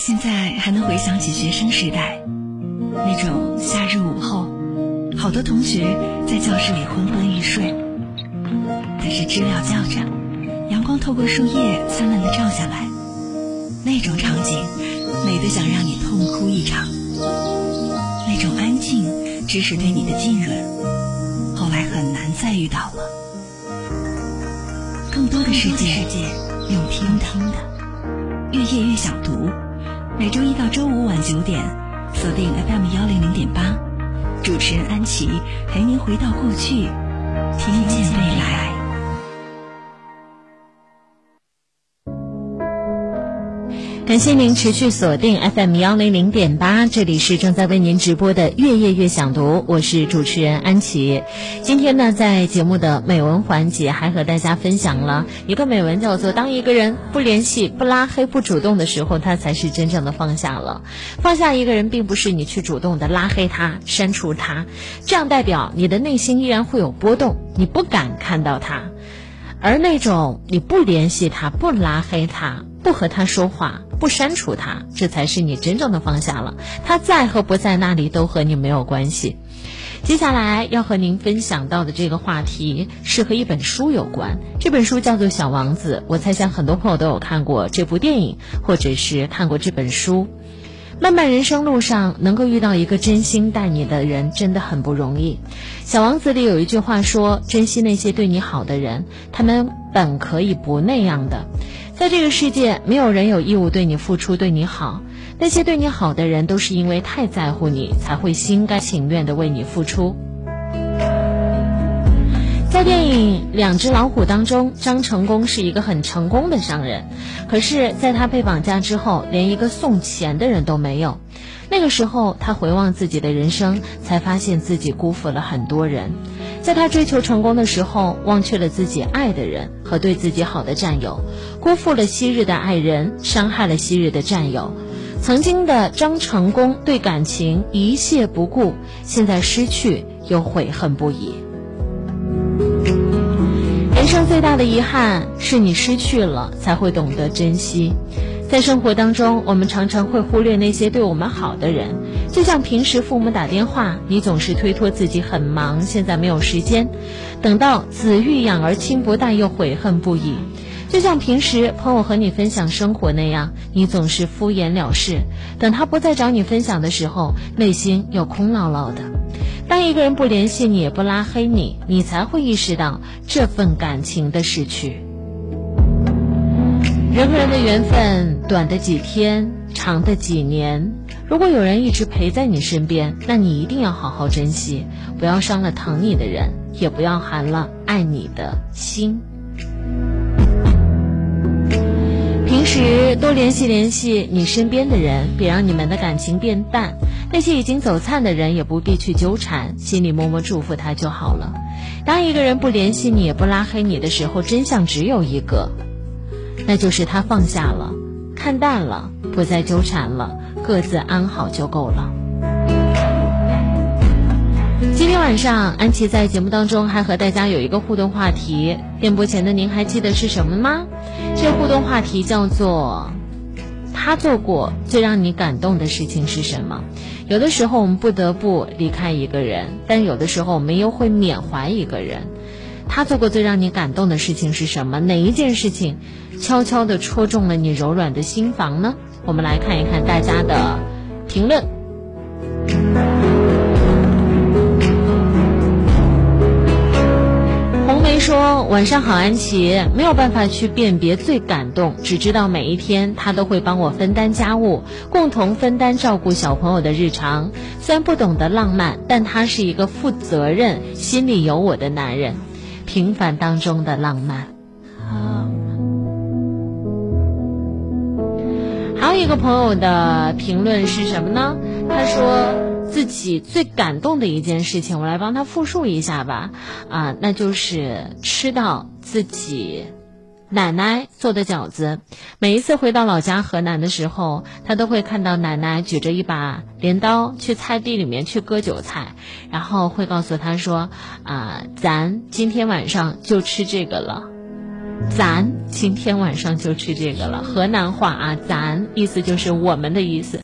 现在还能回想起学生时代，那种夏日午后，好多同学在教室里昏昏欲睡，但是知了叫着，阳光透过树叶灿烂的照下来，那种场景美得想让你痛哭一场。那种安静，只是对你的浸润，后来很难再遇到了。更多的世界用听的，越夜越想读。每周一到周五晚九点，锁定 FM 幺零零点八，主持人安琪陪您回到过去，听见未来。感谢您持续锁定 FM 幺零零点八，这里是正在为您直播的《月夜月想读》，我是主持人安琪。今天呢，在节目的美文环节，还和大家分享了一个美文，叫做“当一个人不联系、不拉黑、不主动的时候，他才是真正的放下了”。放下一个人，并不是你去主动的拉黑他、删除他，这样代表你的内心依然会有波动，你不敢看到他；而那种你不联系他、不拉黑他。不和他说话，不删除他，这才是你真正的放下了。他在和不在那里都和你没有关系。接下来要和您分享到的这个话题是和一本书有关，这本书叫做《小王子》。我猜想很多朋友都有看过这部电影，或者是看过这本书。漫漫人生路上，能够遇到一个真心待你的人，真的很不容易。《小王子》里有一句话说：“珍惜那些对你好的人，他们本可以不那样的。”在这个世界，没有人有义务对你付出、对你好。那些对你好的人，都是因为太在乎你，才会心甘情愿的为你付出。在电影《两只老虎》当中，张成功是一个很成功的商人，可是，在他被绑架之后，连一个送钱的人都没有。那个时候，他回望自己的人生，才发现自己辜负了很多人。在他追求成功的时候，忘却了自己爱的人和对自己好的战友，辜负了昔日的爱人，伤害了昔日的战友。曾经的张成功对感情一屑不顾，现在失去又悔恨不已。人生最大的遗憾是你失去了，才会懂得珍惜。在生活当中，我们常常会忽略那些对我们好的人，就像平时父母打电话，你总是推脱自己很忙，现在没有时间；等到子欲养而亲不待，又悔恨不已。就像平时朋友和你分享生活那样，你总是敷衍了事；等他不再找你分享的时候，内心又空落落的。当一个人不联系你，也不拉黑你，你才会意识到这份感情的逝去。人和人的缘分，短的几天，长的几年。如果有人一直陪在你身边，那你一定要好好珍惜，不要伤了疼你的人，也不要寒了爱你的心。平时多联系联系你身边的人，别让你们的感情变淡。那些已经走散的人，也不必去纠缠，心里默默祝福他就好了。当一个人不联系你，也不拉黑你的时候，真相只有一个。那就是他放下了，看淡了，不再纠缠了，各自安好就够了。今天晚上，安琪在节目当中还和大家有一个互动话题，电波前的您还记得是什么吗？这互动话题叫做“他做过最让你感动的事情是什么？”有的时候我们不得不离开一个人，但有的时候我们又会缅怀一个人。他做过最让你感动的事情是什么？哪一件事情悄悄地戳中了你柔软的心房呢？我们来看一看大家的评论。红梅说：“晚上好，安琪。没有办法去辨别最感动，只知道每一天他都会帮我分担家务，共同分担照顾小朋友的日常。虽然不懂得浪漫，但他是一个负责任、心里有我的男人。”平凡当中的浪漫。好还有一个朋友的评论是什么呢？他说自己最感动的一件事情，我来帮他复述一下吧。啊，那就是吃到自己。奶奶做的饺子，每一次回到老家河南的时候，他都会看到奶奶举着一把镰刀去菜地里面去割韭菜，然后会告诉他说：“啊，咱今天晚上就吃这个了。”咱今天晚上就吃这个了。河南话啊，咱意思就是我们的意思。